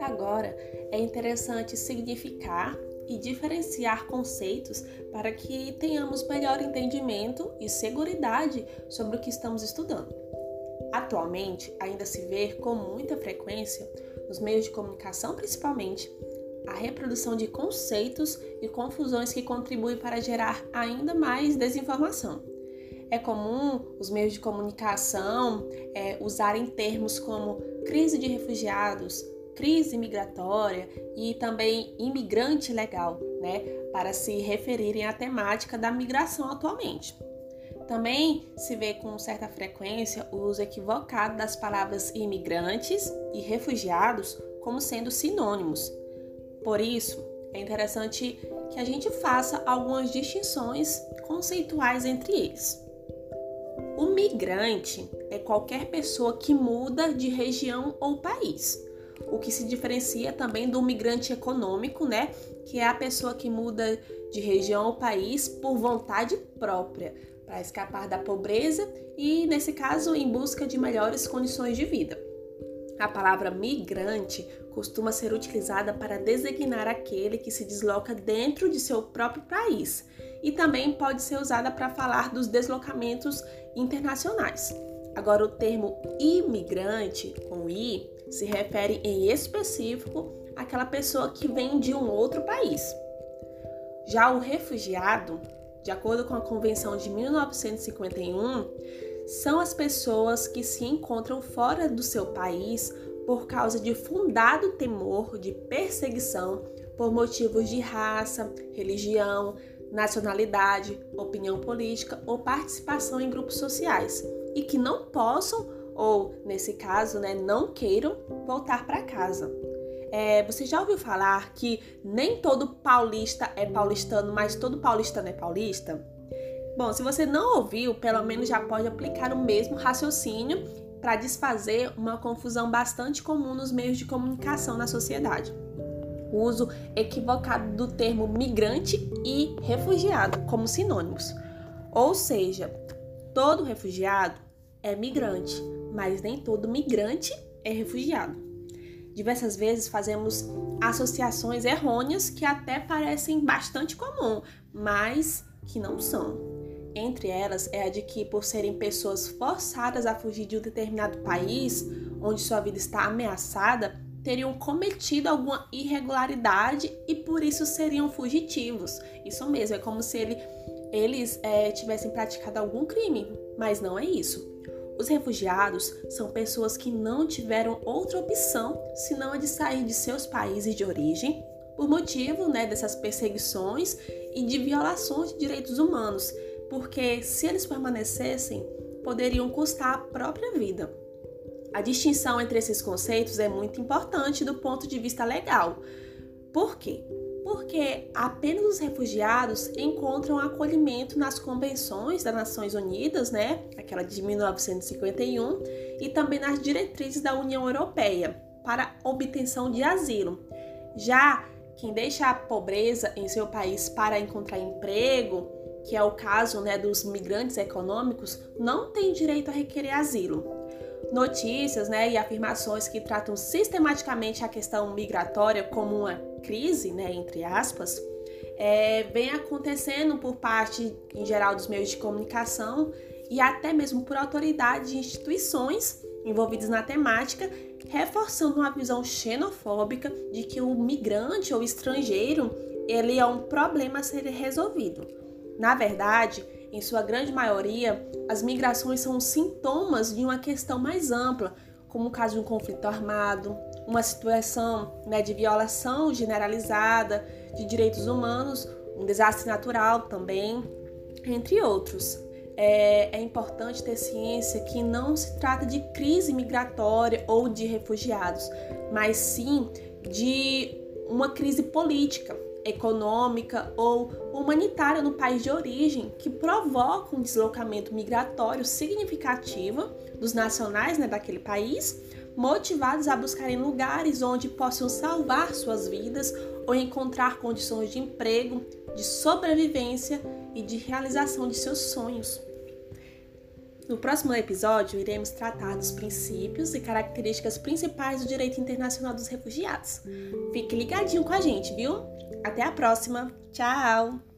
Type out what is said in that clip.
Agora, é interessante significar e diferenciar conceitos para que tenhamos melhor entendimento e segurança sobre o que estamos estudando. Atualmente, ainda se vê com muita frequência, nos meios de comunicação principalmente, a reprodução de conceitos e confusões que contribuem para gerar ainda mais desinformação. É comum os meios de comunicação é, usarem termos como crise de refugiados, crise migratória e também imigrante legal, né, para se referirem à temática da migração atualmente. Também se vê com certa frequência o uso equivocado das palavras imigrantes e refugiados como sendo sinônimos. Por isso, é interessante que a gente faça algumas distinções conceituais entre eles. Migrante é qualquer pessoa que muda de região ou país o que se diferencia também do migrante econômico, né? Que é a pessoa que muda de região ou país por vontade própria, para escapar da pobreza e, nesse caso, em busca de melhores condições de vida. A palavra migrante costuma ser utilizada para designar aquele que se desloca dentro de seu próprio país e também pode ser usada para falar dos deslocamentos internacionais. Agora, o termo imigrante, com i, se refere em específico àquela pessoa que vem de um outro país. Já o refugiado, de acordo com a Convenção de 1951, são as pessoas que se encontram fora do seu país por causa de fundado temor de perseguição por motivos de raça, religião, nacionalidade, opinião política ou participação em grupos sociais e que não possam ou, nesse caso, né, não queiram voltar para casa. É, você já ouviu falar que nem todo paulista é paulistano, mas todo paulistano é paulista? Bom, se você não ouviu, pelo menos já pode aplicar o mesmo raciocínio para desfazer uma confusão bastante comum nos meios de comunicação na sociedade. Uso equivocado do termo migrante e refugiado como sinônimos. Ou seja, todo refugiado é migrante, mas nem todo migrante é refugiado. Diversas vezes fazemos associações errôneas que até parecem bastante comum, mas que não são. Entre elas é a de que, por serem pessoas forçadas a fugir de um determinado país onde sua vida está ameaçada, teriam cometido alguma irregularidade e por isso seriam fugitivos. Isso mesmo, é como se ele, eles é, tivessem praticado algum crime, mas não é isso. Os refugiados são pessoas que não tiveram outra opção senão a de sair de seus países de origem por motivo né, dessas perseguições e de violações de direitos humanos, porque se eles permanecessem, poderiam custar a própria vida. A distinção entre esses conceitos é muito importante do ponto de vista legal. Por quê? porque apenas os refugiados encontram acolhimento nas convenções das Nações Unidas, né, aquela de 1951, e também nas diretrizes da União Europeia para obtenção de asilo. Já quem deixa a pobreza em seu país para encontrar emprego, que é o caso né, dos migrantes econômicos, não tem direito a requerer asilo notícias né, e afirmações que tratam sistematicamente a questão migratória como uma crise, né, entre aspas, é, vem acontecendo por parte, em geral, dos meios de comunicação e até mesmo por autoridades e instituições envolvidas na temática, reforçando uma visão xenofóbica de que o migrante ou estrangeiro ele é um problema a ser resolvido. Na verdade, em sua grande maioria, as migrações são sintomas de uma questão mais ampla, como o caso de um conflito armado, uma situação né, de violação generalizada de direitos humanos, um desastre natural também, entre outros. É, é, importante ter ciência que não se trata de crise migratória ou de refugiados, mas sim de uma crise política, econômica ou humanitária no país de origem que provoca um deslocamento migratório significativo dos nacionais né, daquele país, motivados a buscarem lugares onde possam salvar suas vidas ou encontrar condições de emprego, de sobrevivência e de realização de seus sonhos. No próximo episódio, iremos tratar dos princípios e características principais do direito internacional dos refugiados. Fique ligadinho com a gente, viu? Até a próxima. Tchau!